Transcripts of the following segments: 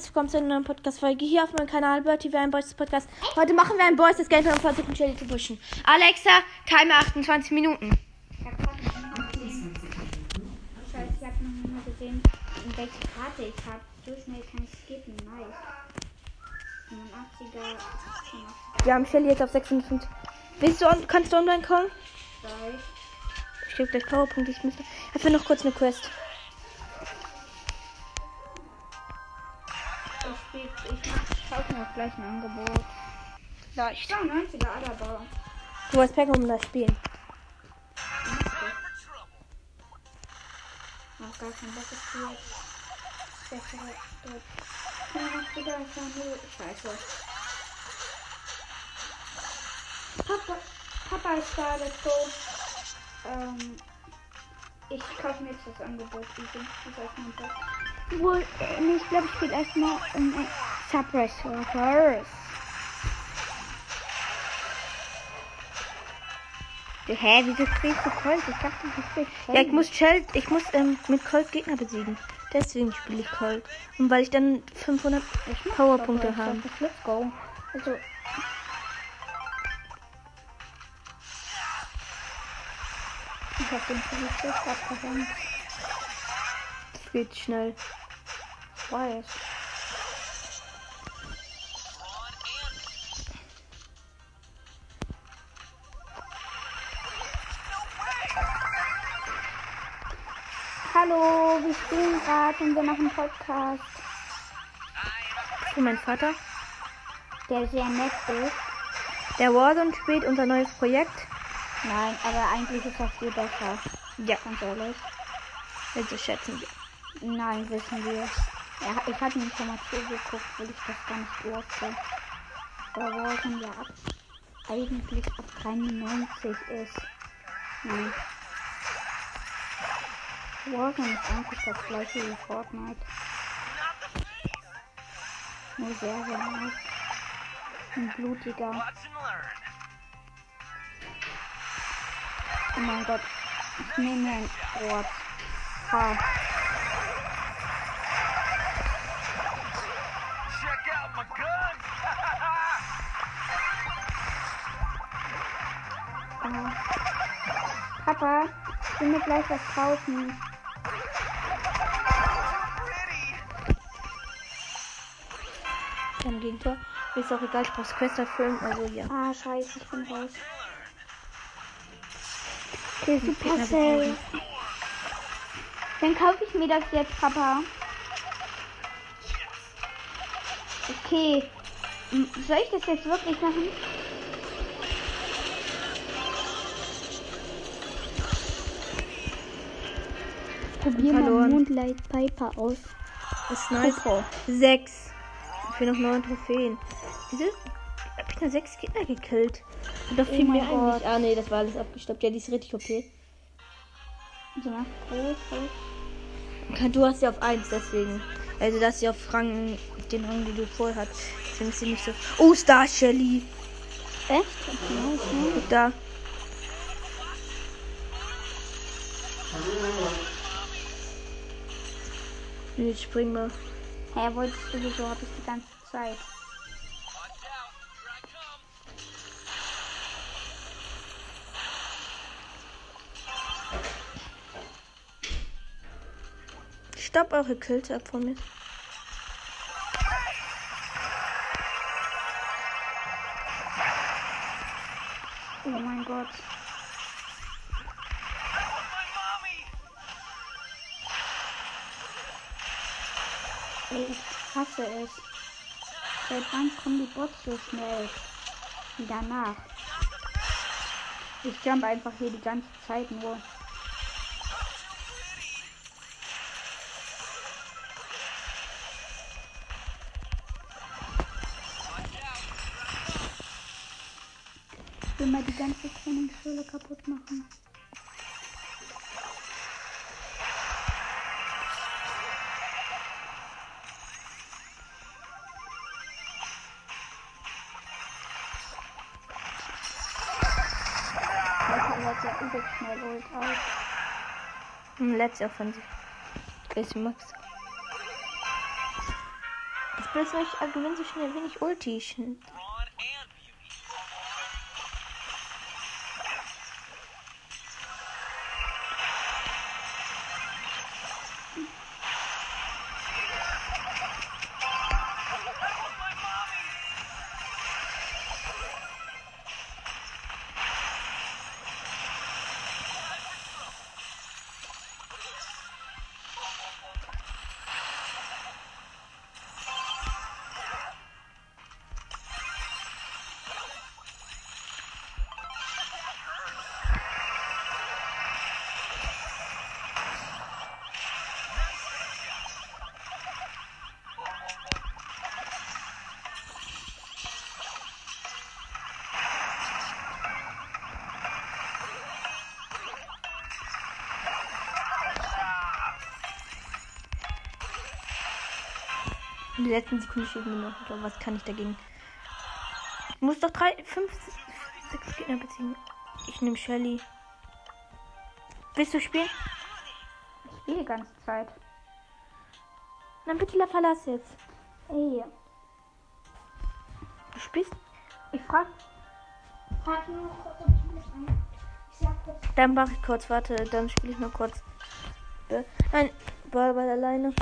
herzlich willkommen zu einer neuen Podcast-Folge hier auf meinem Kanal Bertie wir ein Boys Podcast. Heute machen wir ein Boys das Gameplay und versuchen Shelly zu pushen. Alexa, Timer 28 Minuten. Ich hab grad noch mal gesehen. Scheiße, ich hab noch mal gesehen, in welche Karte ich hab. So schnell kann ich skippen. Nice. 85er. 85er. Wir haben Shelly jetzt auf 650. Willst du, kannst du online kommen? Ich gebe gleich Powerpunkt. Ich müsste. Will noch kurz eine Quest. Ich kaufe mir auch gleich ein Angebot. Leicht. 92er Adaba. Du wolltest Pack um das spielen. Mach gar keinen Bock jetzt. Bessere. 85er ist ja nur Scheiße. Papa, Papa ist da, let's go. Ähm, ich kaufe mir jetzt das Angebot. Sind das heißt mein Bock? Wohl, nee, ich glaube, ich spiele erstmal um Subway Surfers. Hä, wieso spielst du Colt? Ich dachte, du spielst Ja, ich muss Shell, ich muss ähm, mit Colt Gegner besiegen. Deswegen spiele ich Colt. Und weil ich dann 500 Powerpunkte habe. Let's go. Also, ich hab den Polizist abgehängt. Das geht schnell. Ich weiß. Hallo, wir spielen gerade und wir machen Podcast, Für meinen Vater. der sehr nett ist. Der Warzone spielt unser neues Projekt. Nein, aber eigentlich ist das viel besser, Ja, ganz ehrlich. also schätzen wir. Nein, wissen wir. Ja, ich mich schon mal zugeguckt, weil ich das gar nicht durfte. Aber Warzone ja ab, eigentlich ab 93 ist. Nein. Warzone ist eigentlich das gleiche wie Fortnite. Nur sehr, sehr nice. Und blutiger. Oh mein Gott. Ich nehme ein Ort. Ha. Papa, ich will mir gleich was kaufen. Kein Gegentor. Mir ist auch egal, ich brauche Quest erfüllen. Also ja. Ah, scheiße, ich bin raus. Okay, Gegner Supercell. Dann kaufe ich mir das jetzt, Papa. Okay. Soll ich das jetzt wirklich machen? Probier mal Verloren. Moonlight Piper aus. Ist nice. Popo. Sechs. Ich will noch neun Trophäen. Wieso hab ich nur sechs Gegner gekillt? Und doch viel Oh Gott. eigentlich. Ah nee, das war alles abgestoppt. Ja, die ist richtig okay. So, groß. Du hast sie auf 1, deswegen. Also, dass sie auf Rang, den Rang, den du vorher hast. Deswegen ist sie nicht so. Oh, Star Shelly. Echt? Ne? Da. Nee, Jetzt spring mal. Hä, wolltest du sowieso, hab ich die ganze Zeit. Stopp eure Kills ab von mir. Oh mein Gott. Hasse es. Seit wann kommen die Bots so schnell? Wieder nach. Ich jump einfach hier die ganze Zeit nur. Ich will mal die ganze Trainingsschule kaputt machen. Letzte Offensive. Ist Max. Ich gewinne so schnell wenig Ulti. In der letzten Sekunde steht mir noch. Oder was kann ich dagegen? Ich muss doch drei, fünf, sechs Gegner beziehen. Ich nehme Shelly. Willst du spielen? Ich spiele die ganze Zeit. Dann bitte la- verlass jetzt. Ey, Du spielst? ich frag. Frag nur noch kurz, ob ich mich an. Ich sag kurz. Dann mach ich kurz, warte, dann spiele ich noch kurz. Nein, Ball, Ball alleine.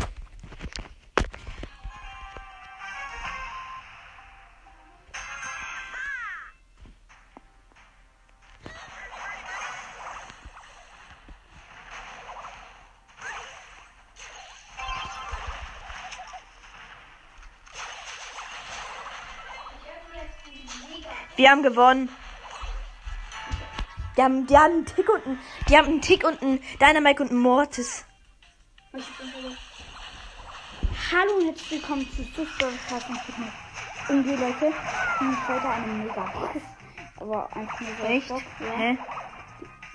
Wir haben gewonnen. Die haben, die haben einen Tick und einen, die haben einen Tick und einen Dynamite und einen Mortis. Hallo und herzlich willkommen zu Fußball Fitness. Irgendwie Leute, ich bin heute eine mega Aber einfach nur so. Echt? Bock, Ja. Hä?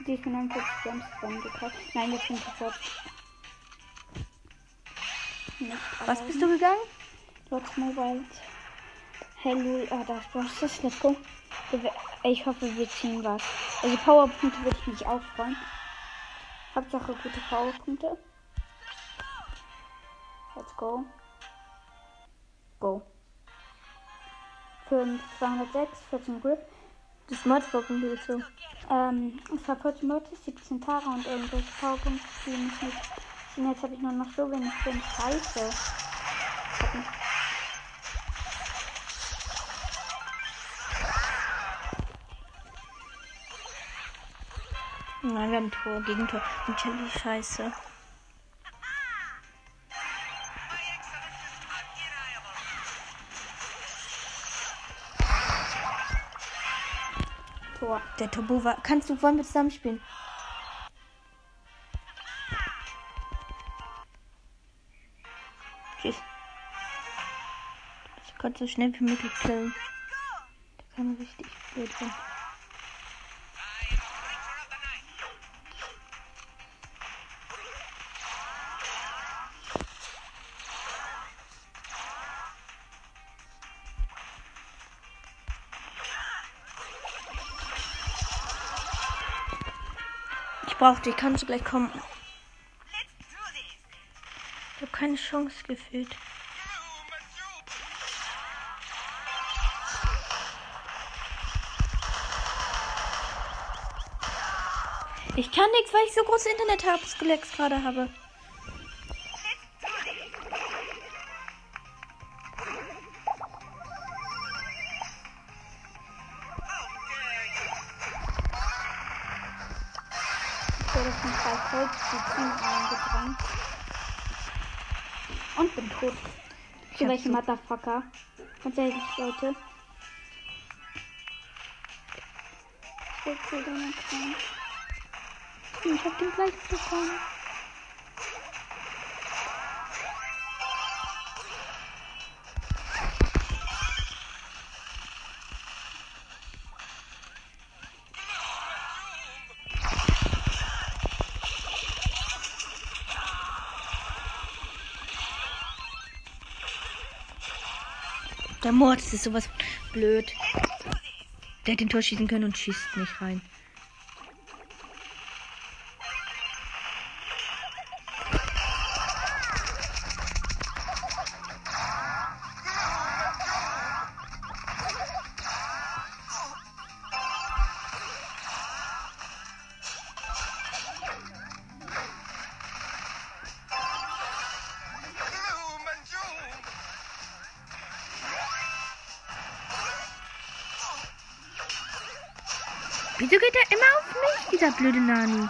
Die ich für 49 Gems dann gekauft. Nein, jetzt bin ich sofort. Nicht Was bist du gegangen? Lots Mobile. Hello, ah, da ist Brosses, let's go. Ich hoffe, wir ziehen was. Also Powerpunkte würde ich mich auch freuen. Hauptsache gute Powerpunkte. Let's go. Go. 5, 206, 14 Grip. Das Mortis-Pokémon willst du. Ähm, es war 14 Leute, 17 Tage und irgendwelche Powerpunkte, die mich nicht ziehen. Jetzt habe ich nur noch so wenig drin. Scheiße. Nein, wir haben Tor, Gegentor. Shelly scheiße. Tor. Der Turbo war. Kannst du, wollen wir zusammen spielen? Tschüss. Ich konnte so schnell wie möglich killen. Der kann richtig blöd sein. Ich brauch dich, kannst du gleich kommen? Ich habe keine Chance gefühlt. Ich kann nichts, weil ich so große Internet-Tabs gerade habe. Für hab welche so- Motherfucker? Ganz ehrlich, Leute. Ich hab den gleich bekommen. Der Mord ist sowas blöd. Der hätte den Tor schießen können und schießt nicht rein. Blöde Nani?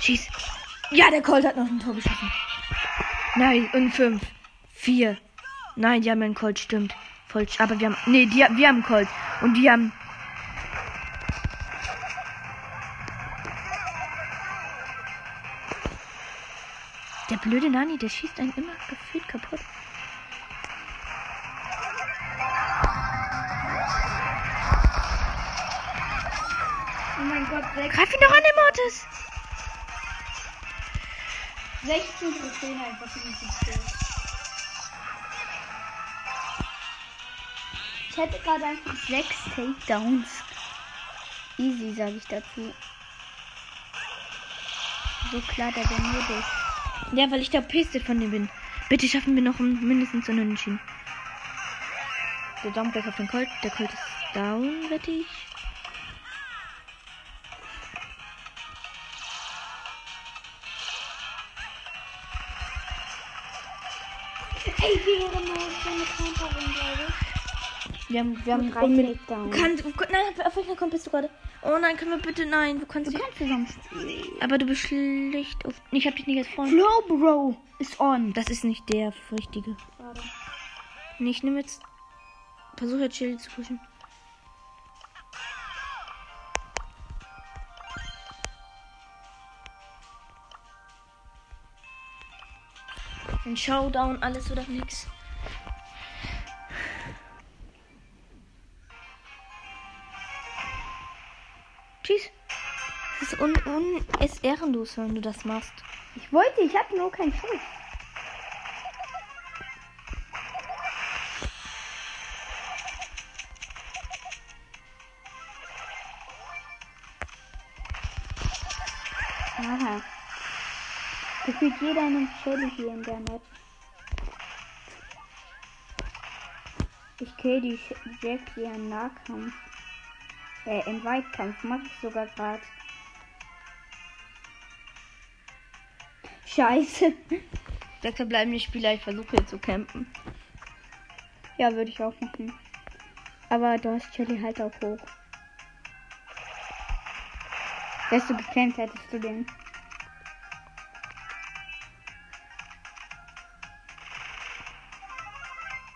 Schieß. Ja, der Colt hat noch ein Tor geschossen. Nein, und fünf. Vier. Nein, die haben einen Colt, stimmt. Voll, aber wir haben. Nee, die, wir haben einen Colt. Und die haben. Blöde Nani, der schießt einen immer gefühlt kaputt. Oh mein Gott, sech- Greif ihn doch an, der Mortis! 16 Trophäen einfach in diesem Spiel. Ich hätte gerade einfach 6 Takedowns. Easy, sage ich dazu. So klar, der der Modus. Ja, weil ich der Piste von dem bin. Bitte schaffen wir noch mindestens einen Unentschieden. Der gleich auf den Colt. Der Colt ist down, wette ich. Ey, wie ehrenlos, so eine Camperin, glaube ich. Wir haben, wir haben Mit drei unmin- Takedowns. Du kannst, oh nein, auf welcher Account bist du gerade? Oh nein, können wir bitte, nein, du kannst Du kannst zusammen spielen. Aber du bist schlecht auf. Ich hab dich nicht als Freund. Flow Bro ist on. Das ist nicht der richtige. Nee, ich nehme jetzt. Versuche jetzt Chili zu pushen. Ein Showdown, alles oder nix. Tschüss. Es ist, un, un, ist ehrenlos, wenn du das machst. Ich wollte, ich hatte nur keinen Schuss. Aha. Gefühlt jeder nimmt Shelly hier in der Map. Ich kill die Jackie im Nahkampf. Äh, im Weitkampf mach ich sogar grad. Scheiße. Sechs verbleibende Spieler, ich versuche jetzt zu campen. Ja, würde ich auch machen. Aber du hast Shelly halt auch hoch. Wärst du gekämpft, hättest du den.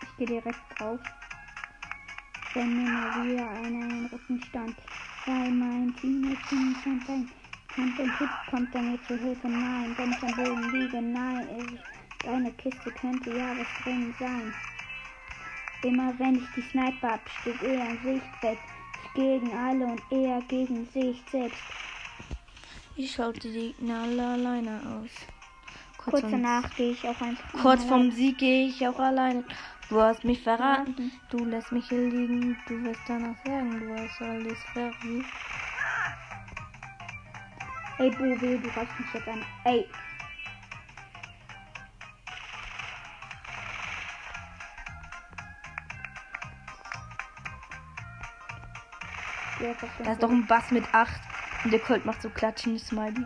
Ich gehe direkt drauf. Wenn mir mal wieder einer in den Rücken stand. Weil mein nicht an sein Kampf und Hit kommt er mir zu Hilfe. Nein, wenn ich am Boden liege, nein. Ich, deine Kiste könnte ja was drin sein. Immer wenn ich die Sniper hab, steht er in Sichtfeld. Ich gegen alle und er gegen sich selbst. Ich schaute die alle alleine aus. Kurz danach gehe ich auch einfach. Kurz rein. Sieg gehe ich auch alleine. Du hast mich verraten. Du lässt mich hier liegen. Du wirst danach sagen, du hast alles verraten. Ey, Bobe, du reißt mich jetzt an. Ey. Da ist doch ein Bass mit 8. Und der Colt macht so klatschende Smiley.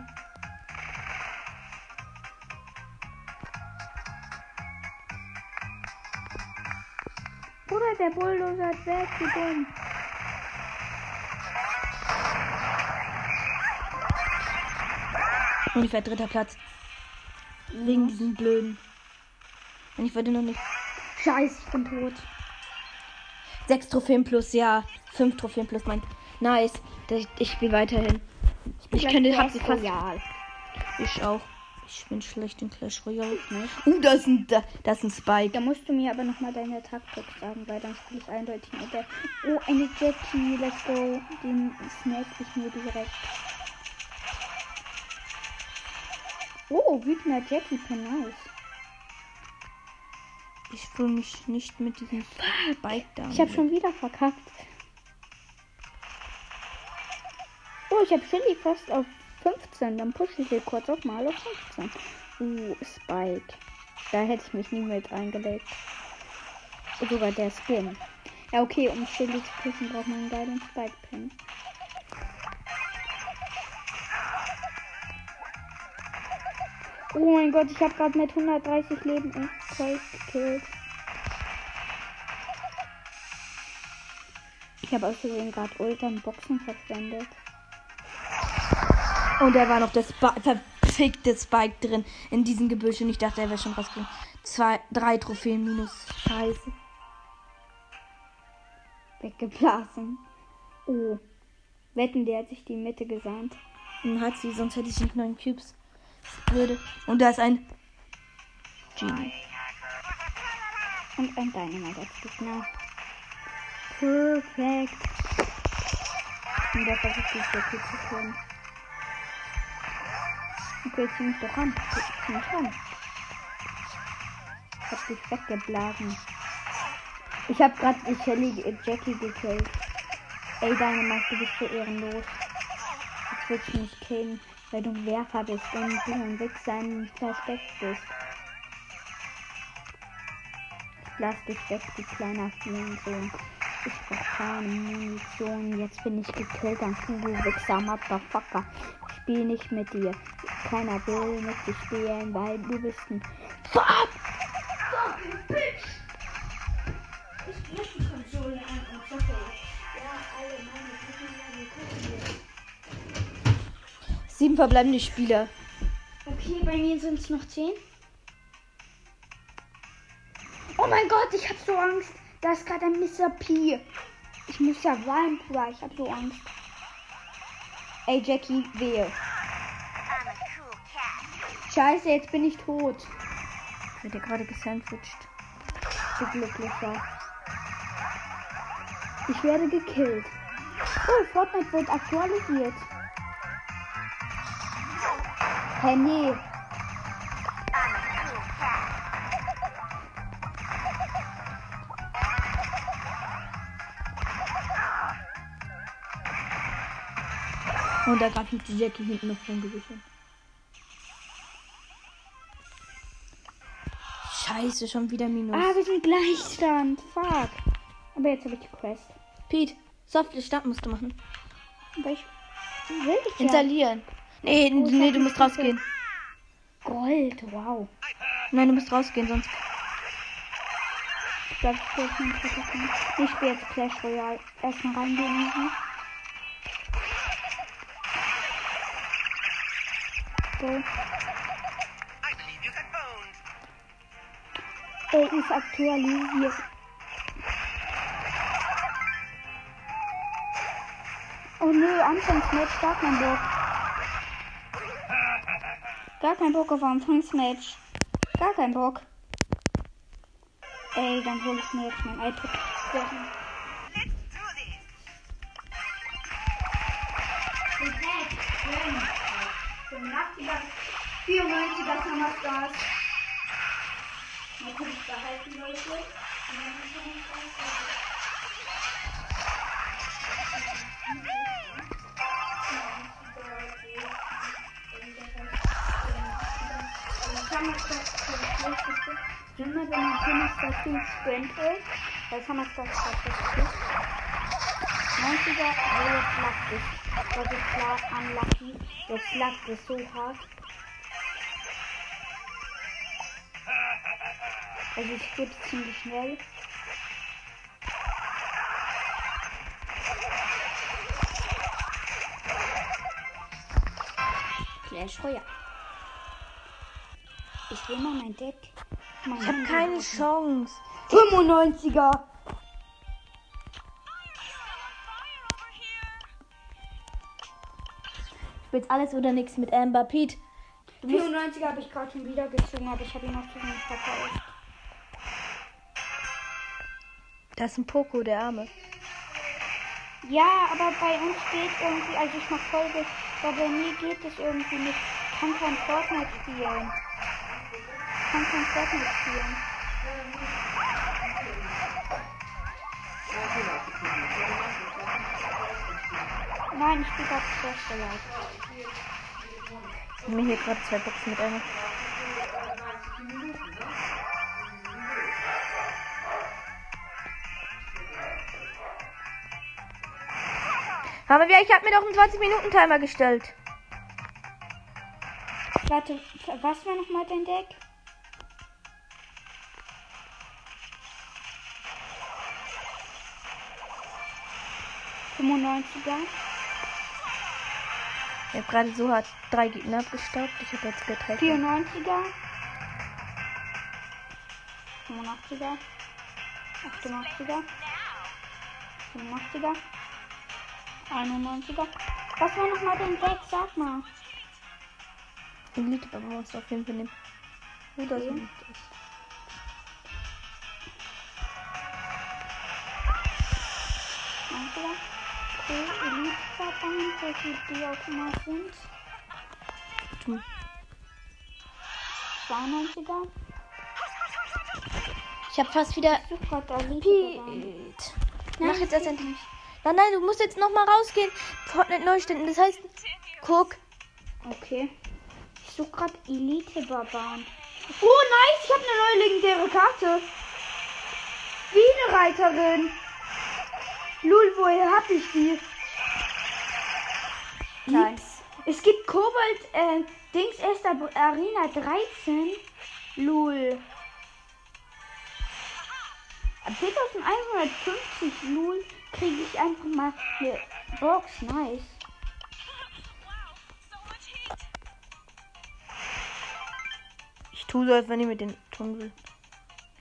Der Bulldozer hat weg, wie dumm. Ungefähr dritter Platz. Wegen diesen blöden. Und ich wollte noch nicht. Scheiße, ich bin tot. Sechs Trophäen plus, ja. Fünf Trophäen plus, mein. Nice. Ich, ich spiele weiterhin. Ich könnte, hab sie fast. Ja. Ich auch. Ich bin schlecht in Clash Royale. Nicht. Uh, da ist ein, da, da ist ein Spike. Da musst du mir aber nochmal deine Taktik sagen, weil dann spiele ich eindeutig mit der. Oh, eine Jackie, let's go. Den snack ich mir direkt. Oh, wütender Jackie, nice. Ich fühle mich nicht mit diesem Spike da. Ich habe schon wieder verkackt. Oh, ich habe Shelly fast auf 15. Dann pushe ich sie kurz auf mal auf 15. Uh, Spike. Da hätte ich mich nie mit reingelegt. Sogar der Skin. Ja, okay, um Shelly zu küssen, braucht man einen geilen Spike-Pin. Oh mein Gott, ich habe gerade mit 130 Leben in Colt gekillt. Ich habe außerdem gerade Ultern Boxen verschwendet. Und da war noch der Sp verfickte Spike drin in diesem Gebüsch und ich dachte, er wäre schon rausgegangen. Zwei, drei Trophäen minus. Scheiße. Weggeblasen. Oh. Wetten, der hat sich die Mitte gesandt. Und hat sie, sonst hätte ich nicht neun Cubes. Würde. Und da ist ein Genie. Und ein Dynamite als Gegner. Perfekt. Und da versucht die Jackie zu tun. Okay, zieh mich doch ran. Zieh mich ran. Ich hab dich weggeblasen. Ich hab grad die Shelly äh, Jackie gekillt. Ey, Dynamite, du bist so ehrenlos. Jetzt willst du mich killen, weil du ein Werfer bist und du ein Wichser im Versteck bist. Ich lass dich weg, du kleiner Hurensohn. Ich brauch keine Munition. Jetzt bin ich gekillt, dann du Wichser, Motherfucker. Ich spiel nicht mit dir. Keiner will mit dir spielen, weil du bist ein Fuck! Fucking Bitch! Ich mach die Konsole an und zocke. Ja, alle meine Kinder, gucken. Sieben verbleibende Spieler. Okay, bei mir sind es noch zehn. Oh mein Gott, ich hab so Angst. Da ist gerade ein Mr. P. Ich muss ja weinen, Bruder. Ich hab so Angst. Ey, Jackie, wehe. Scheiße, jetzt bin ich tot. Wird ja gerade gesandwiched. Du glücklicher. Ich werde gekillt. Oh, Fortnite wird aktualisiert. Hä, nee. Und da gab mich die Jackie hinten noch von gewichen. Scheiße, schon wieder Minus. Ah, wir sind Gleichstand. Fuck. Aber jetzt habe ich die Quest. Pete, softe Start musst du machen. Ich will ich ja. Installieren. Nee, Oh, nee, du musst rausgehen. Gold, wow. Nein, du musst rausgehen, sonst. Ich glaube, ich spiele jetzt. Ich spiele Clash Royale. Erstmal reingehen müssen. Bones. Er ist aktualisiert. Oh nö, Anfangsmatch, gar kein Bock. Gar kein Bock auf Anfangsmatch. Gar kein Bock. Ey, dann hole ich mir jetzt mein iPad. 94er Sommerstars. Natürlich behalten, Leute. Er Immer wenn man Hammerstars Ding sprintet, das Hammerstars tatsächlich. 90er, oh, jetzt lagt es. Das ist klar unlucky. Jetzt lagt es so hart. Also ich es ziemlich schnell. Clash Royale. Ich will mal mein Deck. Mein Ich habe keine Chance. 95er. Ich spiele alles oder nichts mit Amber. Pete, 94er habe ich gerade schon wieder gezogen, aber ich habe ihn noch zu verkauft. da ist ein Poco, der Arme. Ja, aber bei uns geht irgendwie, also ich mach Folge, aber bei mir geht es irgendwie nicht. Ich kann kein Fortnite spielen. Ich kann kein Fortnite spielen. Nein, ich spiele gerade Clash Royale. Ich mir hier gerade zwei Boxen mit einer. Aber ich habe mir doch einen 20-Minuten-Timer gestellt. Warte, was war nochmal dein Deck? Fünfundneunziger. Ich habe gerade so hart drei Gegner abgestaubt. Ich habe jetzt getrennt. 94er. 85er. 88er. 85er. 91er. Was war nochmal dein Deck? Sag mal. Elite aber muss auf jeden Fall nehmen. Oder so. Okay. Einziger. Okay, Elite-Verband, welche die auch immer sind. Du. 92er. Ich habe fast wieder. Elite-Verband. Pete. Mach jetzt erst endlich. Nein, nein, du musst jetzt noch mal rausgehen. Fortnite Neuständen. Das heißt, guck. Okay. Ich suche gerade Elite-Barbaren. Oh, nice! Ich habe eine neue legendäre Karte. Bienenreiterin. Lul, woher hab ich die? Lips. Es gibt Kobold, äh, Dings erster Arena 13. Lul. Ab 4150 Lul kriege ich einfach mal eine Box. Nice. Ich tue so, als wenn ich mit den tun will.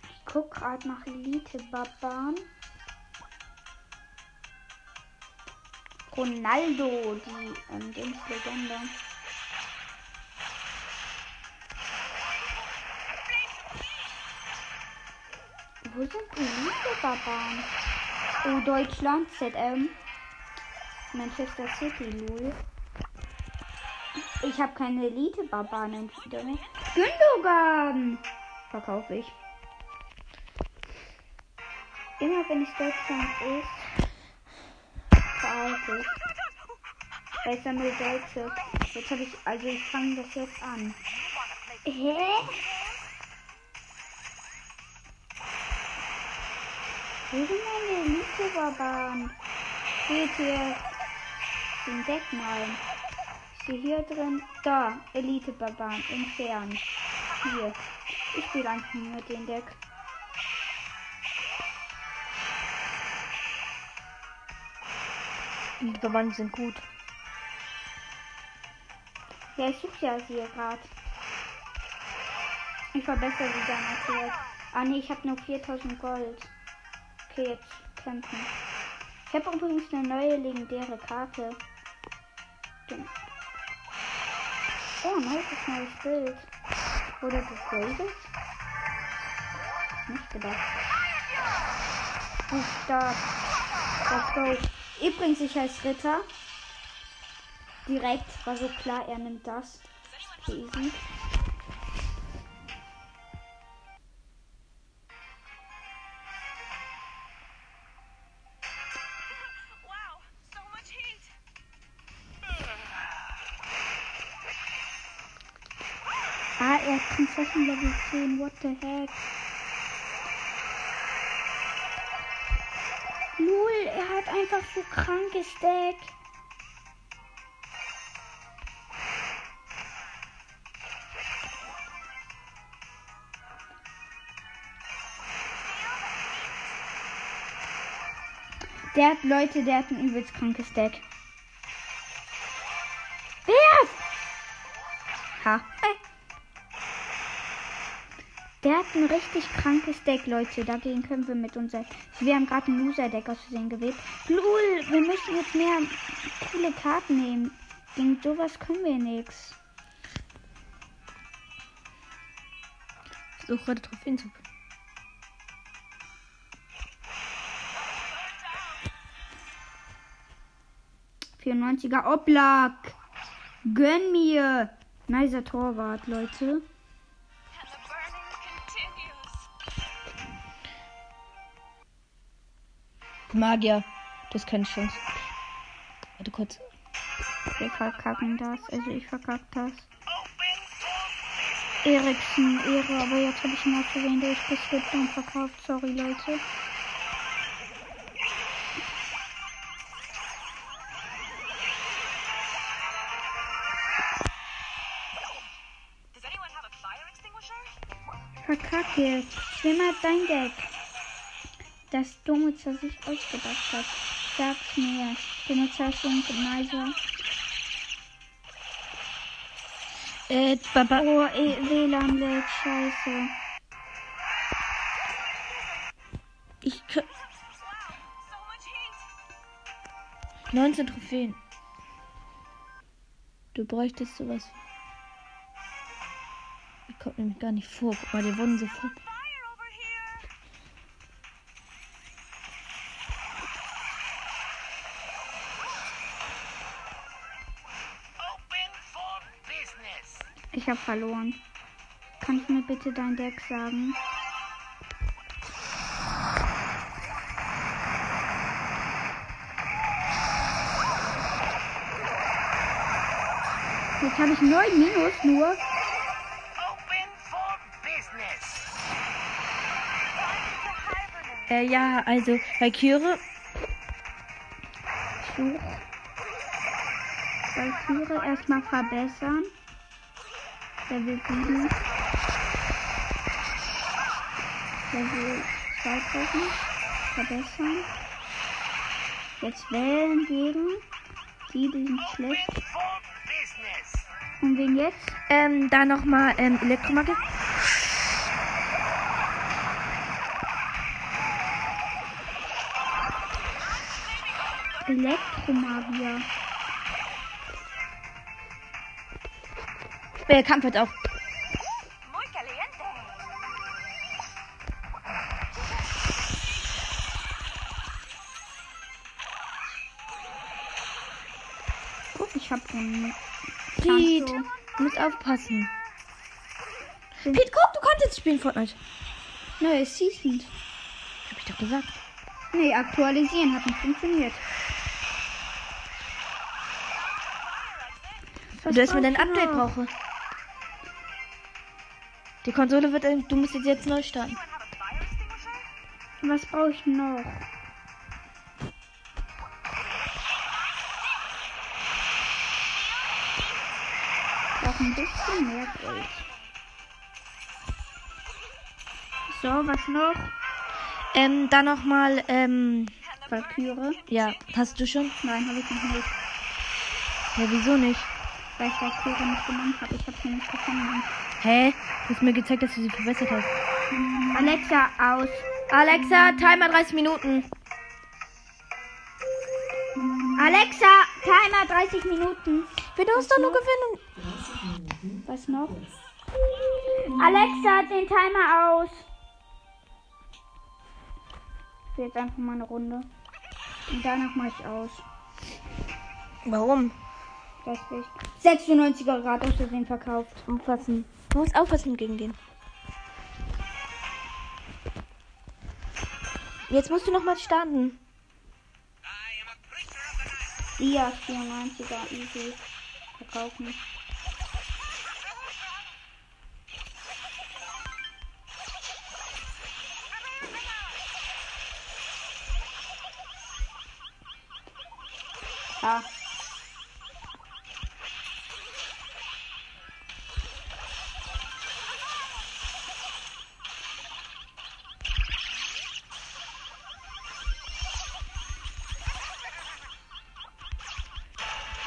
Ich guck gerade nach Elite-Barbaren. Ronaldo, die ähm, Dings-Legende. Wo sind Elite-Barbaren? Oh, Deutschland, ZM. Manchester City, Lul. Ich habe keine Elite-Barbaren entweder mehr. Gündogan! Verkaufe ich. Immer wenn es Deutschland ist, ich. Weil ich sammle Deutsche. Jetzt habe ich, also ich fange das jetzt an. Hä? Wo sind meine Elite-Barbaren? Steht hier den Deck mal. Ist sie hier drin? Da, Elite-Barbaren, entfernt. Hier. Ich spiele einfach nur mit dem Deck. Die Verwandten sind gut. Ja, ich suche ja sie gerade. Ich verbessere sie dann natürlich. Ah ne, ich habe nur 4000 Gold. Okay, jetzt kämpfen. Ich habe übrigens eine neue legendäre Karte. Oh, das neues Bild. Oder das Rated? Nicht gedacht. Oh, stark. Let's go. Übrigens, ich heiße Ritter. Direkt, war so klar, er nimmt das. Easy. So heat. Ah, er ist Prinzessin Level 10. What the heck? Einfach so krankes Deck. Der hat Leute, der hat ein übelst krankes Deck. Werf! Ha. Der hat ein richtig krankes Deck, Leute. Dagegen können wir mit unser. Wir haben gerade ein Loser-Deck aus Versehen gewählt. Lul, wir müssen jetzt mehr coole Karten nehmen. Gegen sowas können wir nichts. Ich suche gerade drauf hinzu. -94er Oblak. Gönn mir. Nicer Torwart, Leute. Magier. Das ist keine Chance. Warte kurz. Wir verkacken das. Also ich verkack das. Eriksen, Ehre, aber jetzt habe ich ihn mal gesehen, der ist geskippt und verkauft. Sorry, Leute. Verkacke. Nimm mal dein Deck. Das Dummets, das ich ausgedacht habe. Sag's mir. Dummets hast du und Gymnasium. Äh, Baba. Oh, eh, WLAN lag, scheiße. Ich. So heat. 19 Trophäen. Du bräuchtest sowas. Die kommt nämlich gar nicht vor. Guck mal, die wurden sofort. Habe verloren. Kannst du mir bitte dein Deck sagen? Jetzt habe ich 9 Minus nur. Open for business. Äh, ja, also bei Kyre. Such. Valkyrie erstmal verbessern. Level 7. Level 2000. Verbessern. Jetzt wählen gegen. Die, die sind schlecht. Und wen jetzt? Ähm, da nochmal ähm, Elektromagie. Elektromagier. Äh, Kampf jetzt auch. Guck, ich hab einen. Pete, du musst aufpassen. Pete, guck, du kannst jetzt spielen Fortnite. Neue Season. Hab ich doch gesagt. Nee, aktualisieren hat nicht funktioniert. Was du, dass mir dein Update brauche. Die Konsole wird, du musst jetzt, jetzt neu starten. Was brauche ich noch? Brauche ein bisschen mehr Geld. So, was noch? Ähm, dann nochmal, ähm, Valkyrie? ja, hast du schon? Nein, habe ich noch nicht. Ja, wieso nicht? Weil ich nicht genommen habe. Ich habe sie nicht gefunden. Hä? Du hast mir gezeigt, dass du sie verbessert hast. Alexa, aus. Alexa, Timer 30 Minuten. Alexa, Timer 30 Minuten. Wir dürfen doch nur gewinnen. Was noch? Alexa, den Timer aus. Ich will jetzt einfach mal eine Runde. Und danach mache ich aus. Warum? Das will ich. 96er Grad aus Versehen verkauft. Aufpassen. Du musst aufpassen gegen den. Jetzt musst du nochmal starten. I am a creature of the night. Dia 94er easy. Verkaufen. Ah.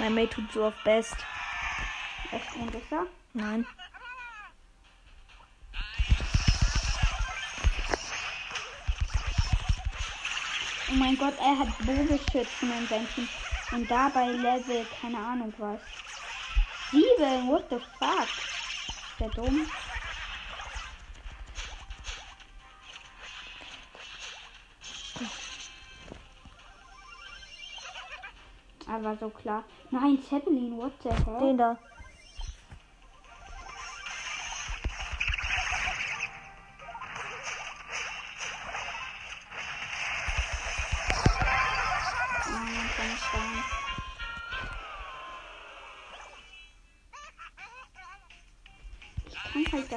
Mein Mate tut so auf Best. Echt und ist er? Nein. Oh mein Gott, er hat Bogenschützen in seinem Team. Und dabei Level, keine Ahnung was. Sieben, what the fuck? Ist der dumm? Aber so klar. Nein, Zeppelin, what the hell? Den da. Halt.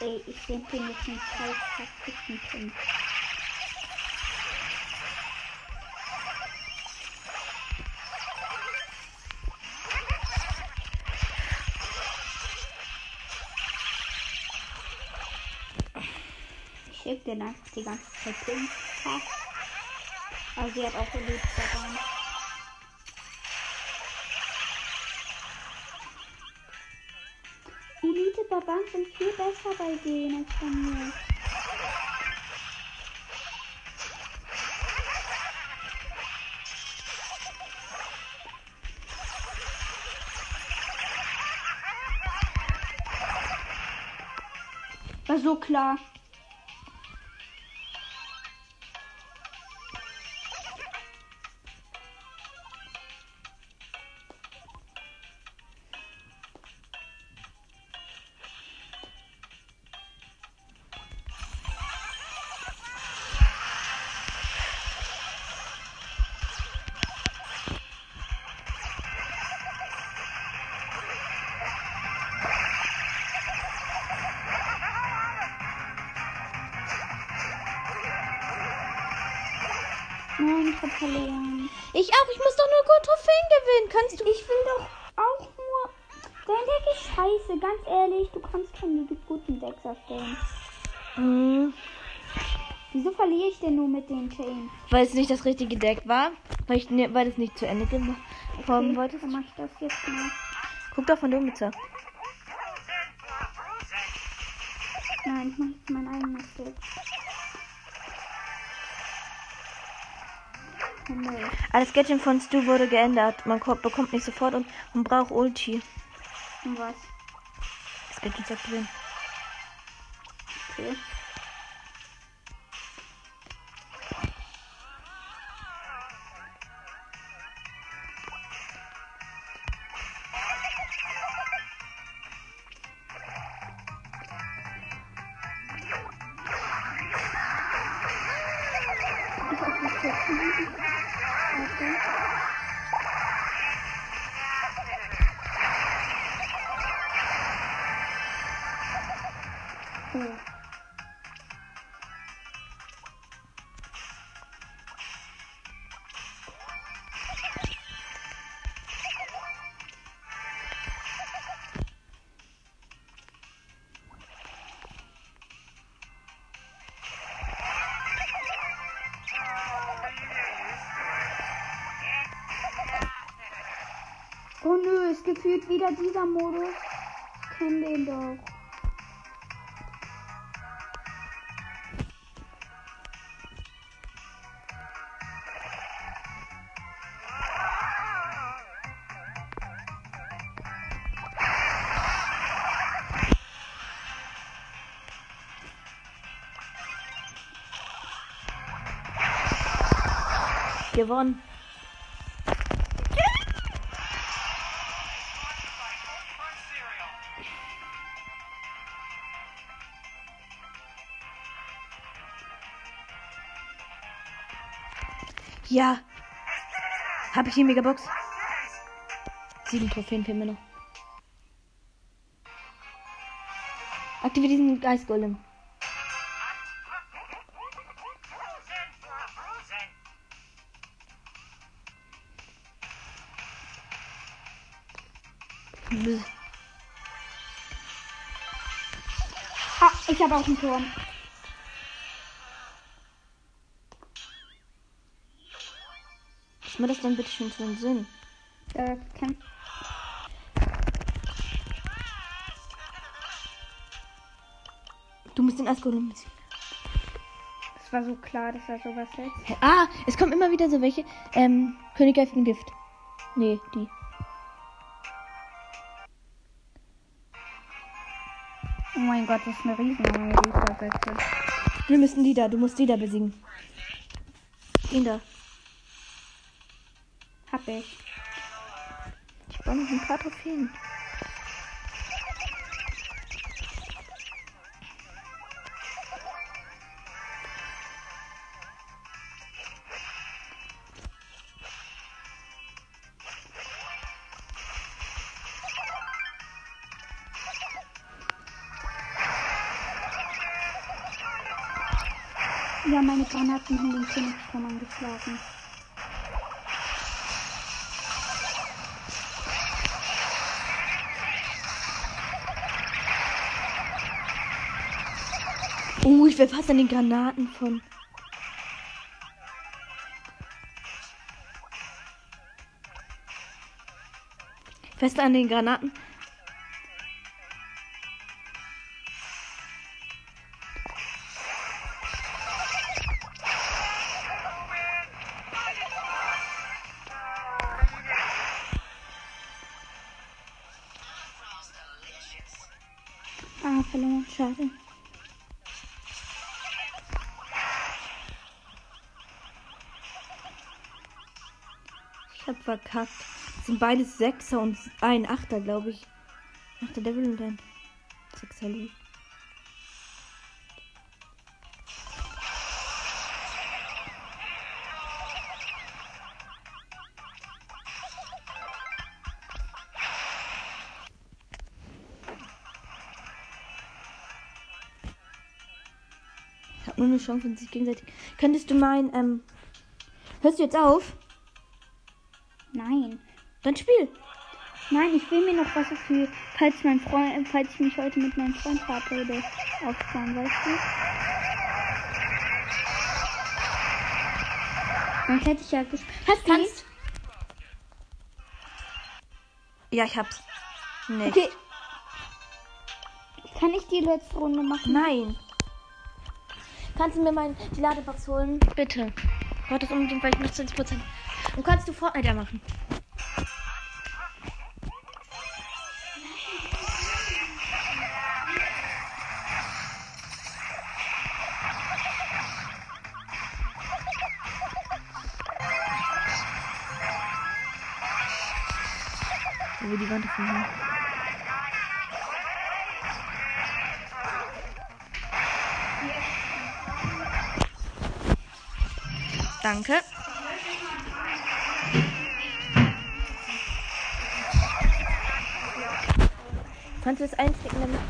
Ey, ich denke mit den zwei Taktiken drin. Den einfach die ganze Zeit. Ha. Aber sie hat auch erlebt daran. Elite Barbaren sind viel besser bei denen als bei mir. War so klar. Kannst du? Ich will doch auch nur. Dein Deck ist scheiße, ganz ehrlich. Du kannst keine guten Decks erstellen. Hm, Wieso verliere ich denn nur mit den Chains? weil es nicht das richtige Deck war. Weil ich ne, weil es nicht zu Ende gemacht haben Okay, wolltest. Dann mach ich das jetzt mal. Guck doch von der Mütze. Nein, ich mach jetzt mein eigenes Deck. Nee. Alles Gadget von Stu wurde geändert. Man ko- bekommt nicht sofort und man braucht Ulti. Und was? Das Gadget sagt drin. Okay. Gefühlt wieder dieser Modus. Ich kenn den doch. Gewonnen. Ja. Habe ich die Megabox? Sieben Trophäen fehlen mir noch. Aktiviere diesen Geistgolem. Ah, ich habe auch einen Turm. Macht das dann bitte schon für einen Sinn? Äh, kann, Du musst den Geistgolem besiegen. das war so klar, dass er sowas hält. Hä? Ah, es kommen immer wieder so welche. Ähm, Königreich von Gift. Nee, die. Oh mein Gott, das ist eine bitte. Wir müssen die da. Du musst die da besiegen. Den da. Hab ich. Ich brauche noch ein paar Trophäen. Ja, meine Granaten haben den Königsturm angeschlagen. Wäre fast an den Granaten von. Fest an den Granaten. Ah, verloren. Schade. Verkackt. Das sind beides Sechser und ein Achter, glaube ich. Achter Devil und ein Sechser Lu. Ich hab nur eine Chance, wenn sich gegenseitig. Könntest du mein, ähm. Hörst du jetzt auf? Dann spiel. Nein, ich will mir noch was für, falls mein Freund, falls ich mich heute mit meinem Freund verabrede, aufsparen, weißt du? Sonst hätte ich ja gespielt. Hast du Kannst. Ja, ich hab's. Nicht. Okay. Kann ich die letzte Runde machen? Nein. Kannst du mir mein, die Ladebox holen? Bitte. Ich brauche das unbedingt, weil ich noch 20%. Und kannst du Fortnite machen? Hin. Danke. Kannst du das einstecken damit?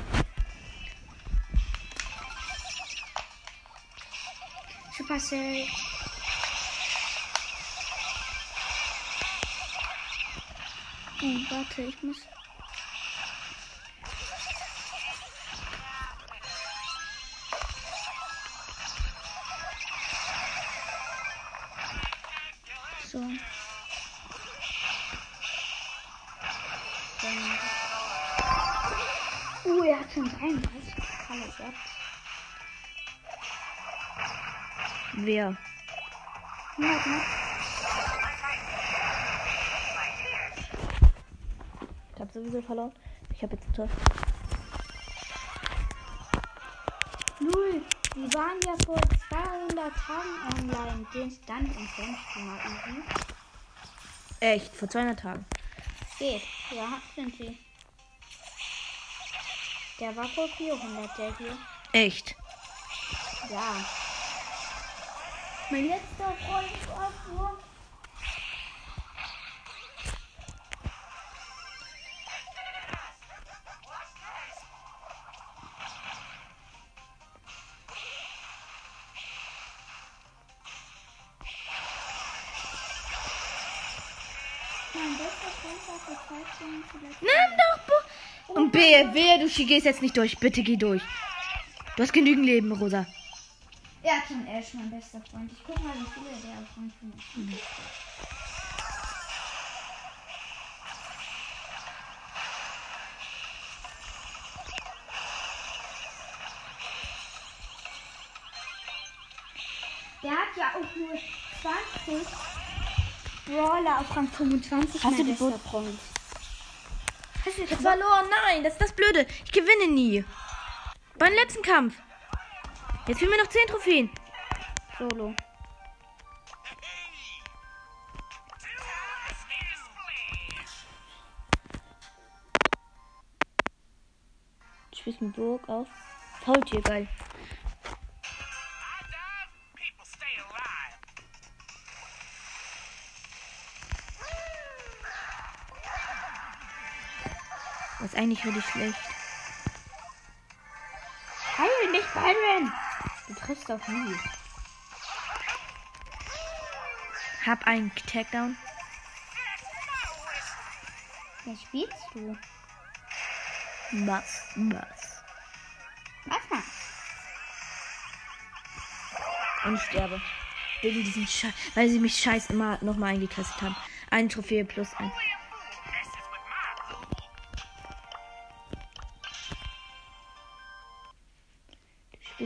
Supercell. Oh, warte, ich muss. So. Dann. Uh, er hat schon 33 Kalle gehabt. Wer? Ja, ne? Ich hab sowieso verloren. Ich hab jetzt Tor. Null. Wir waren ja vor 200 Tagen online. Den Stand und sonst mal easy. Echt, vor 200 Tagen. Geht. Ja, sind sie. Der war vor 400, der hier. Echt. Ja. Mein letzter Freund war vor. Nimm doch. Bo Und B, wehe, du gehst jetzt nicht durch. Bitte geh durch. Du hast genügend Leben, Rosa. Er hat schon Ash, mein bester Freund. Ich guck mal, wie viele der auf Rang 5 Der hat ja auch nur 20 Brawler auf Rang 25. Hast du die Freund. Hast du jetzt verloren? Nein, das ist das Blöde. Ich gewinne nie. Beim letzten Kampf. Jetzt fehlen mir noch 10 Trophäen. Solo. Spielst mit Burg auf. Faultier, geil. Eigentlich richtig schlecht. Heil mich, Byron! Du triffst doch nie. Hab einen Takedown. Was spielst du? Was? Was? Was machst Und ich sterbe. Wegen diesem Scheiß. Weil sie mich scheiß immer nochmal eingekastet haben. Eine Trophäe plus ein.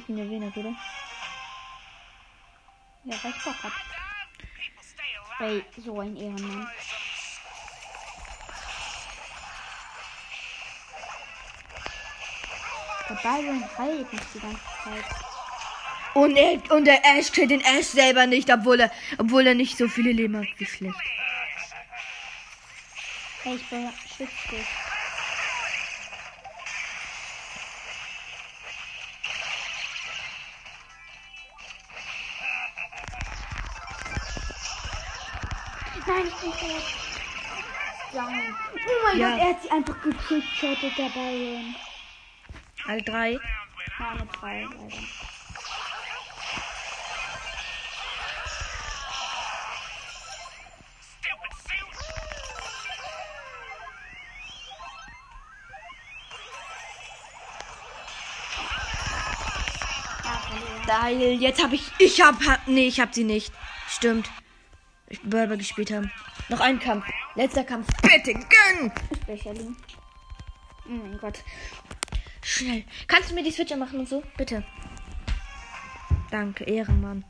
Der Wiener, oder? Ja, weil ich Bock hab. Ey, so ein Ehrenmann. Der Byron heilt mich die ganze Zeit. Und, er, und der Ash killt den Ash selber nicht, obwohl er, obwohl er nicht so viele Leben hat. Wie schlecht. Ey, ich beschütze dich. Nein, ich bin tot. Nein. Oh mein Ja. Gott, er hat sie einfach getrickshottet, der Byron. Alle drei. Meine drei, leider. Stupid suit. Ja, verloren. Geil, jetzt habe ich. Ich hab. hab- Nee, ich hab sie nicht. Stimmt. Ich Burger gespielt haben. Noch ein Kampf. Letzter Kampf. Bitte gönn! Lächerlich. Oh mein Gott. Schnell. Kannst du mir die Switcher machen und so? Bitte. Danke, Ehrenmann.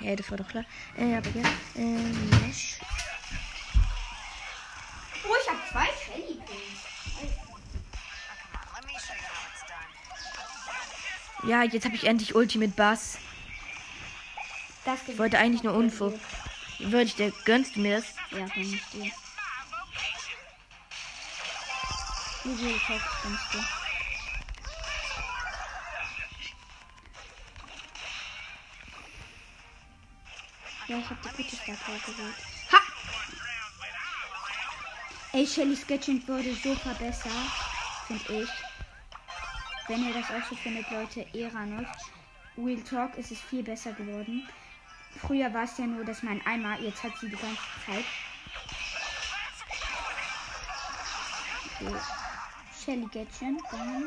Ja, das war doch klar. Äh, aber ja. Ähm, Mesh. Oh, ich habe zwei Shelly. Ja, jetzt habe ich endlich Ultimate Bass. Das Ich wollte eigentlich nur Unfug. Würde ich dir, gönnst du mir das? Ja, kann ich dir. Viel Text kannst du? Ja, ich hab die gute Startwahl gewählt. Ha! Ey, Shelly Sketching wurde so verbessert, finde ich. Wenn ihr das auch so findet, Leute, Eranos. Real Talk ist es viel besser geworden. Früher war es ja nur, dass man einmal, jetzt hat sie die ganze Zeit. So. Shelly dann.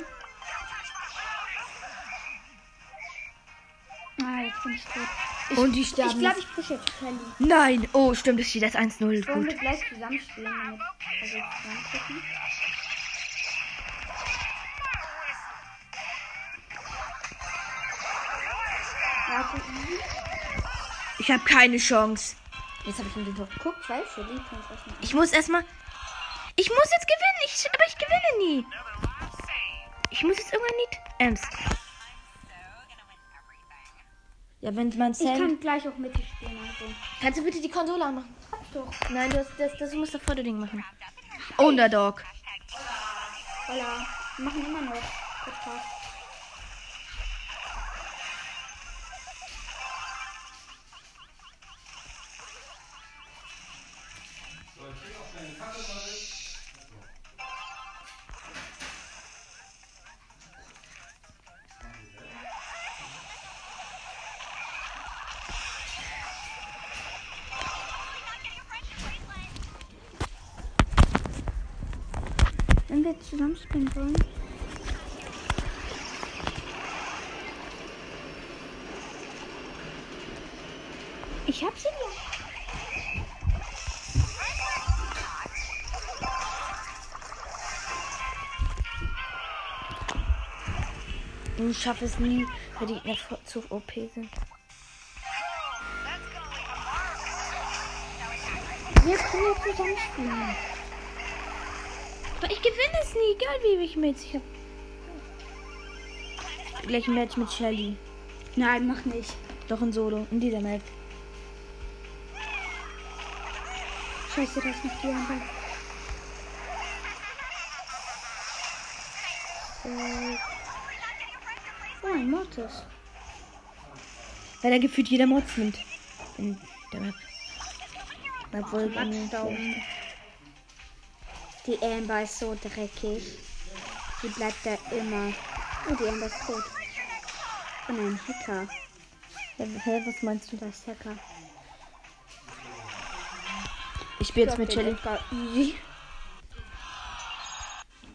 Ah, jetzt bin ich tot. Ich, Und die ich sterben. glaube, ich pushe jetzt Shelly. Nein! Oh, stimmt, es steht jetzt 1-0. Wollen Gut. wir gleich zusammenspielen, damit also? Ja, okay. mhm. Ich habe keine Chance. Jetzt habe ich den Tor. Guck, zwei Shelly, kannst was machen. Ich muss erstmal. Ich muss jetzt gewinnen. Ich, aber ich gewinne nie. Ich muss jetzt irgendwann nicht. Ernst. Ja, wenn man Ich Sam. kann gleich auch mit dir spielen, also. Kannst du bitte die Konsole anmachen? Hab ich doch. Nein, du, hast, das, das musst du vor dem Ding machen. Underdog. Hola. Wir machen immer noch Podcast. Zusammen spielen wollen. Ich hab sie noch. Ich schaffe es nie, weil die Gegner zu OP sind. Wir können ja zusammen spielen. Aber ich gewinne es nie, egal wie ich mit. Ich hab. Gleich ein Match mit Shelly. Nein, mach nicht. Doch ein Solo. In dieser Map. Scheiße, das ist nicht die andere. Äh, Oh, ein Mortis. Weil da gefühlt jeder Mods nimmt. In der Map. Obwohl Matschstauben. Die Amber ist so dreckig. Die bleibt da immer. Oh, die Amber ist tot. Und ein Hacker. Hä, hä, was meinst du? Das ist Hacker. Ich spiele jetzt mit Shelly.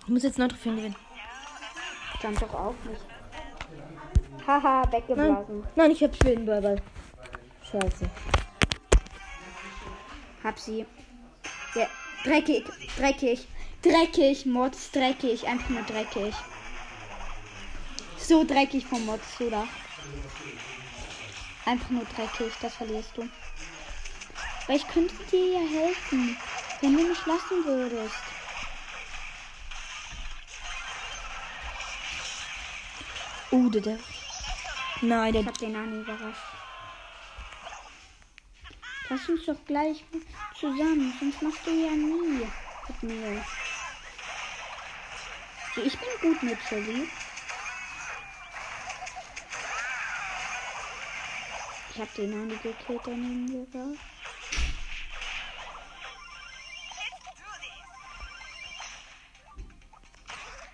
Ich muss jetzt neun Trophäen gewinnen. Stand doch auch nicht. Haha, Nein, weggeblasen. nein, ich hab Schwedenball. Scheiße. Hab sie. Ja, dreckig, dreckig, dreckig, Mods, dreckig, einfach nur dreckig. So dreckig vom Mods, oder? Einfach nur dreckig, das verlierst du. Weil ich könnte dir ja helfen, wenn du mich lassen würdest. Uh, der. Nein, der. Ich hab den Nani überrascht. Lass uns doch gleich zusammen, sonst machst du ja nie mit mir. Ich bin gut mit Shelly. Ich hab den Nani gekillt, der neben mir war.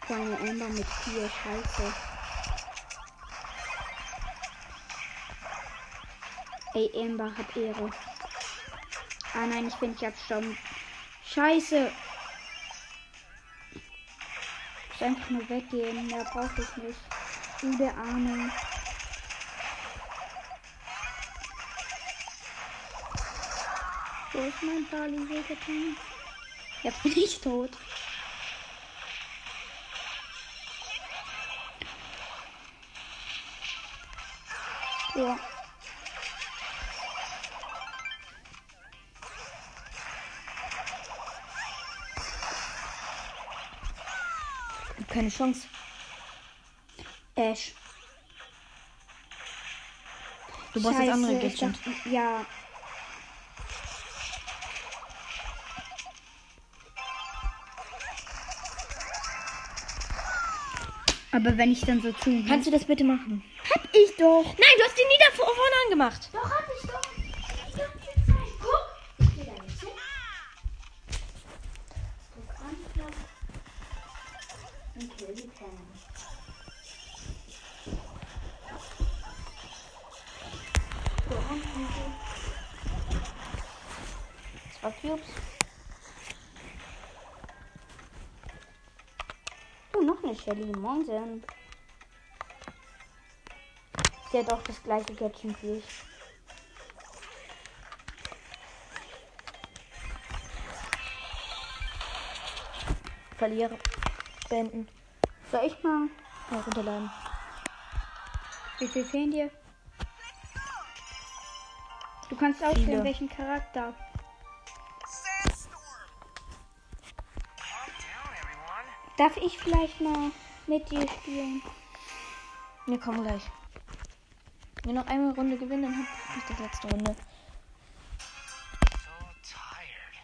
Kleine Ember mit vier Scheiße. Ey, Ember hat Ehre. Ah nein, ich bin nicht abgestorben. Scheiße. Ich muss einfach nur weggehen. Mehr brauche ich nicht. Du, der Arme. Wo ist mein Bali wehgetan? Jetzt bin ich tot. Ja. Hab keine Chance. Ash. Du brauchst das andere ich Gadget. dachte- Ja. Aber wenn ich dann so tun Kannst du das bitte machen? hab ich doch. Nein, du hast ihn nie da vor- vorne angemacht. Doch. Shelly. Mountain. Sie hat auch das gleiche Gadget wie ich. Verliere. Beenden. Soll ich mal? Ja, runterladen. Wie viel fehlen dir? Du kannst auswählen, welchen Charakter. Darf ich vielleicht mal mit dir spielen? Wir kommen gleich. Wenn wir noch eine Runde gewinnen, dann hab ich die letzte Runde. So tired.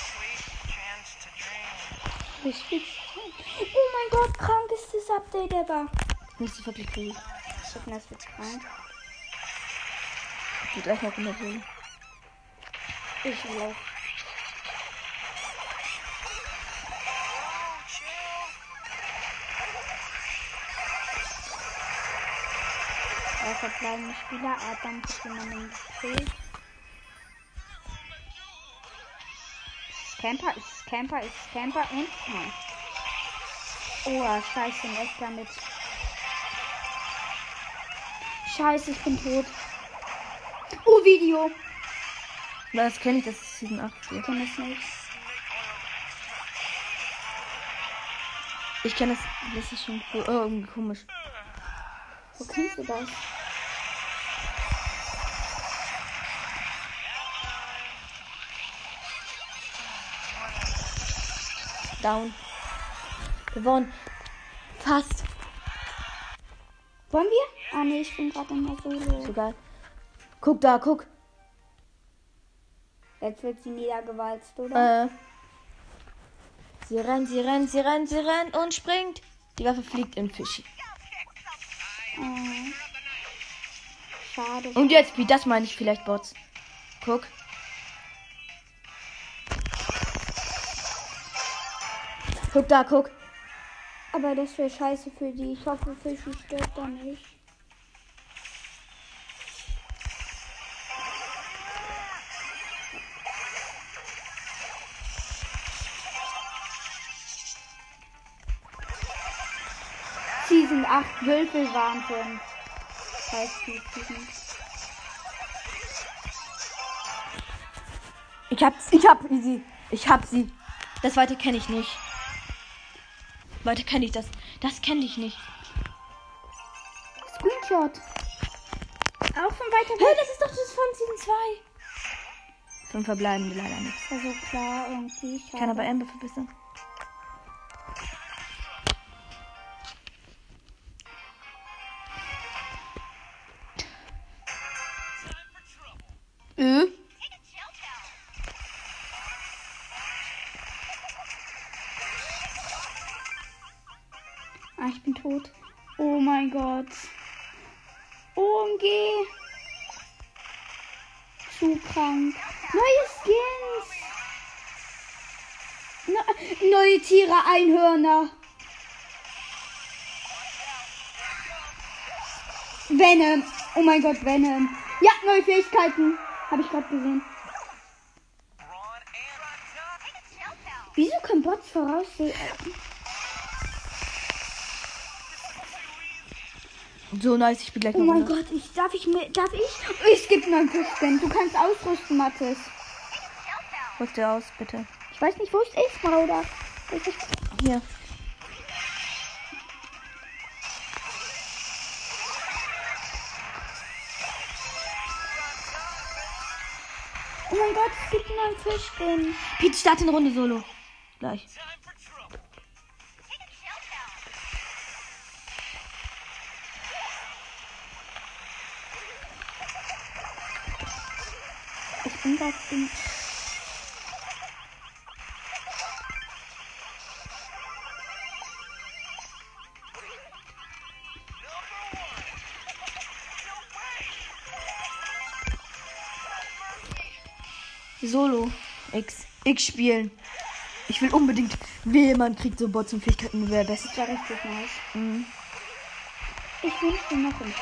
Sweet chance to dream. Ich. Oh mein Gott, krank ist das Update ever. Nicht so wirklich viel. Schicken, das wird krank. Ich will gleich noch runtergehen. Ich will auch. Drei verbleibende Spieler. Adam. Ist es Camper, ist Camper, ist Camper und. Nein. Oh, scheiße, ein echter mit. Scheiße, ich bin tot. Oh, Video. Das kenne ich, das ist Season 8. Ich kenne es nicht. Ich kenne das, das ist schon cool. Oh, irgendwie komisch. Wo kennst du das? Down. Gewonnen. Fast. Wollen wir? Ah, nee, ich bin gerade immer solo. Sogar. Guck da, guck. Jetzt wird sie niedergewalzt, oder? Äh. Sie rennt, sie rennt, sie rennt, sie rennt und springt. Die Waffe fliegt in Fischi. Oh. Schade. Und jetzt, wie das meine ich vielleicht Bots. Guck. Guck da, guck. Aber das wäre scheiße für die. Ich hoffe, Fischi stirbt da nicht. Season 8 Wölfe waren von. Die Ich hab's, ich hab sie. Ich hab sie. Das weiter kenne ich nicht. Weiter kenne ich das. Das kenne ich nicht. Screenshot. Auch von weiter Hey, das ist doch das von Season 2. Fünf verbleibende leider nicht. Das war so klar irgendwie. Ich kann aber Amber verbessern. Tiere, Einhörner. Venom. Oh mein Gott, Venom. Ja, neue Fähigkeiten. Habe ich gerade gesehen. Wieso können Bots voraussehen? So nice, ich bin gleich Oh mein runter. Gott, ich darf ich mir darf ich? Es gibt neuen Fischspin. Du kannst ausrüsten, Mathis. Rüst dir aus, bitte. Ich weiß nicht, wo es ist, Mauder. Hier. Oh mein Gott, es gibt einen neuen Fischspin. Pete, start in Runde solo. Gleich. Ich bin gerade Solo. X. X spielen. Ich will unbedingt. Wehe, man kriegt so Bots und Fähigkeiten, wer besser. Das war richtig nice. Mhm. Ich wünschte noch im.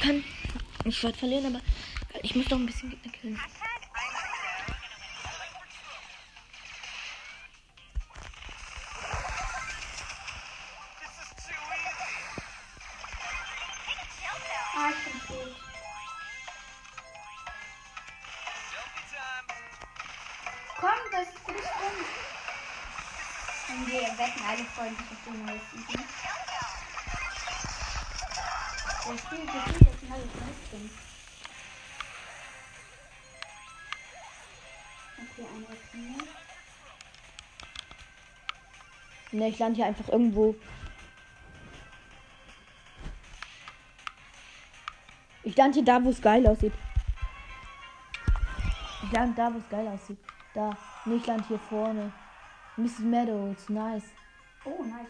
Kann. Ich werde verlieren, aber ich muss doch ein bisschen killen. Ne, ich lande hier einfach irgendwo. Ich lande hier da, wo es geil aussieht. Ich lande da, wo es geil aussieht. Da. Nee, ich lande hier vorne. Mrs. Meadows, nice. Oh, nice.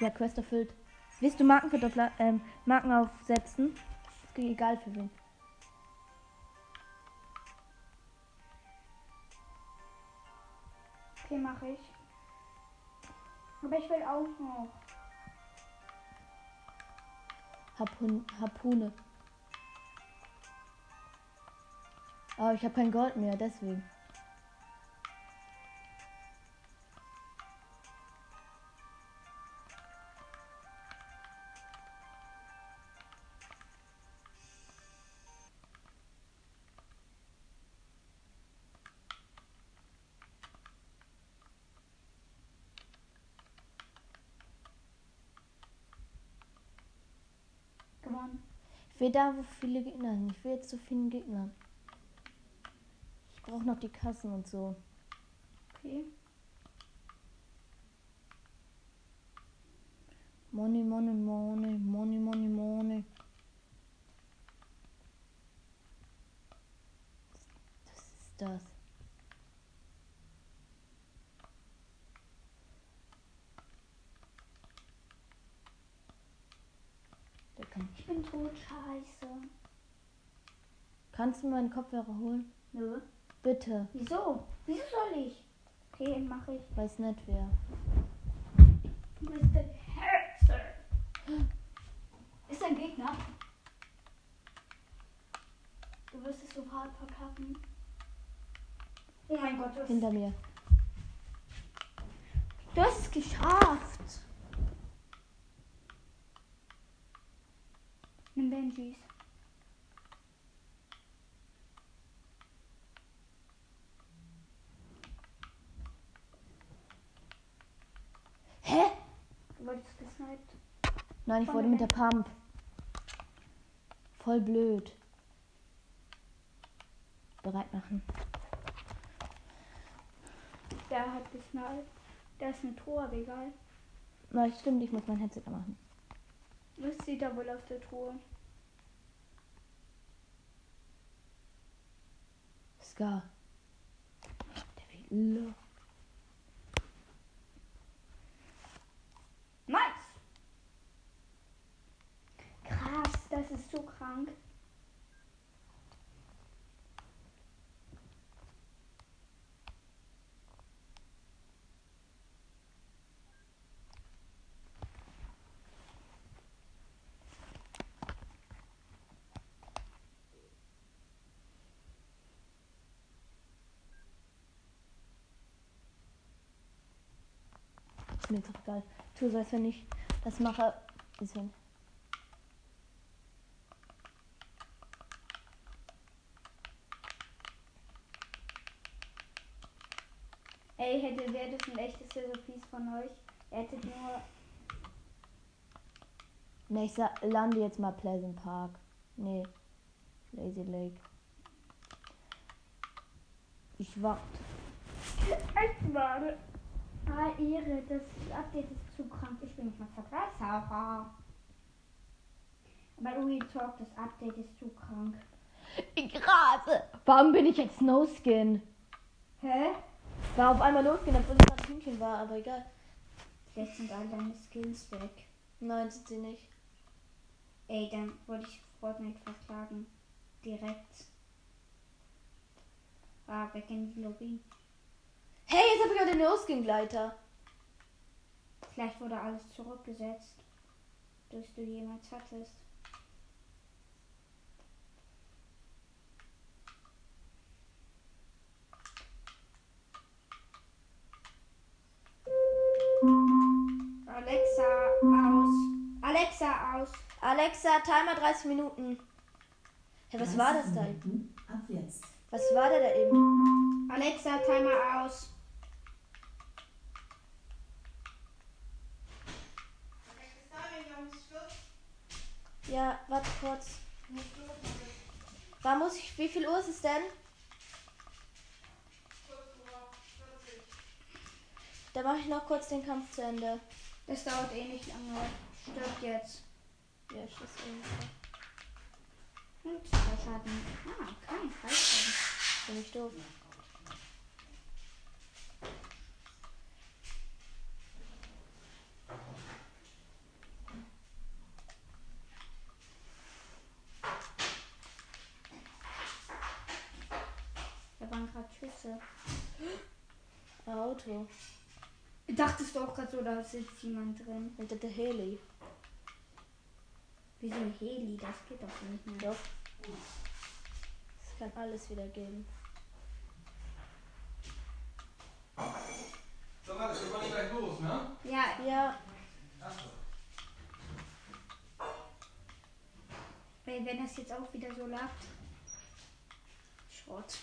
Ja, Quest erfüllt. Willst du Markenverdoppler, ähm, Marken aufsetzen? Egal für wen. Mache ich. Aber ich will auch noch. Harpun Harpune. Aber ich habe kein Gold mehr, deswegen. Will da, wo viele Gegner sind. Ich will jetzt zu vielen Gegnern. Ich brauche noch die Kassen und so. Okay. Money, money, money, money, money, money. Was ist das? Der kann. Ich bin tot, scheiße. Kannst du meinen Kopfhörer holen? Nö. Bitte. Wieso? Wieso soll ich? Okay, mache ich. Weiß nicht wer. Mr. Herzer. Ist ein Gegner. Du wirst es so hart verkacken. Oh mein Gott, du hast, Hinter mir. du hast es geschafft. Nimm Benjis. Hä? Du wurdest gesniped. Nein, ich Von wurde mit der Pump. Voll blöd. Bereit machen. Der hat gesniped. Der ist Truhe, aber egal. Na, stimmt, ich muss mein Headset machen. Was sieht er wohl auf der Truhe? Scar. Der will lo- Nice! Krass, das ist so krank. Ist mir auch egal. Tu so, als wenn ich das mache. Bisschen. Ey, hätte wäre das ein echtes Piece von euch. Er hätte nur. Ne, ich lande jetzt mal Pleasant Park. Nee. Lazy Lake. Ich warte. Echt mal. Ah, Ehre, das Update ist zu krank. Ich bin nicht mal Vergleichshaber. Aber Uri Talk, das Update ist zu krank. Ich rase. Warum bin ich jetzt No Skin? Hä? War auf einmal No Skin, obwohl ich gerade Hühnchen war, aber egal. Vielleicht sind all deine Skills weg. Nein, sind sie nicht. Ey, dann wollte ich Fortnite verklagen. Direkt. Ah, weg in die Lobby. Hey, jetzt habe ich auch den No Skin Gleiter. Vielleicht wurde alles zurückgesetzt. Das du jemals hattest. Alexa aus. Alexa aus. Alexa, Timer 30 Minuten. Hey, was war das da? Ab jetzt. Was war da, da eben? Alexa, Timer aus. Ja, warte kurz. War muss ich, wie viel Uhr ist es denn? Da mache ich noch kurz den Kampf zu Ende. Das dauert eh nicht lange. Stirbt jetzt. Ja, Schluss. Und zwei Schaden. Ah, kein Freischaden. Bin ich doof. Da waren Schüsse. Auto. Dachtest du auch gerade so, da sitzt jemand drin? Hinter der Heli. Wieso ein Heli? Das geht doch nicht mehr. Doch. Es kann alles wieder geben. So, warte, wir wollen gleich los, ne? Ja, Ja, Achso. weil wenn das jetzt auch wieder so lag. Schrott.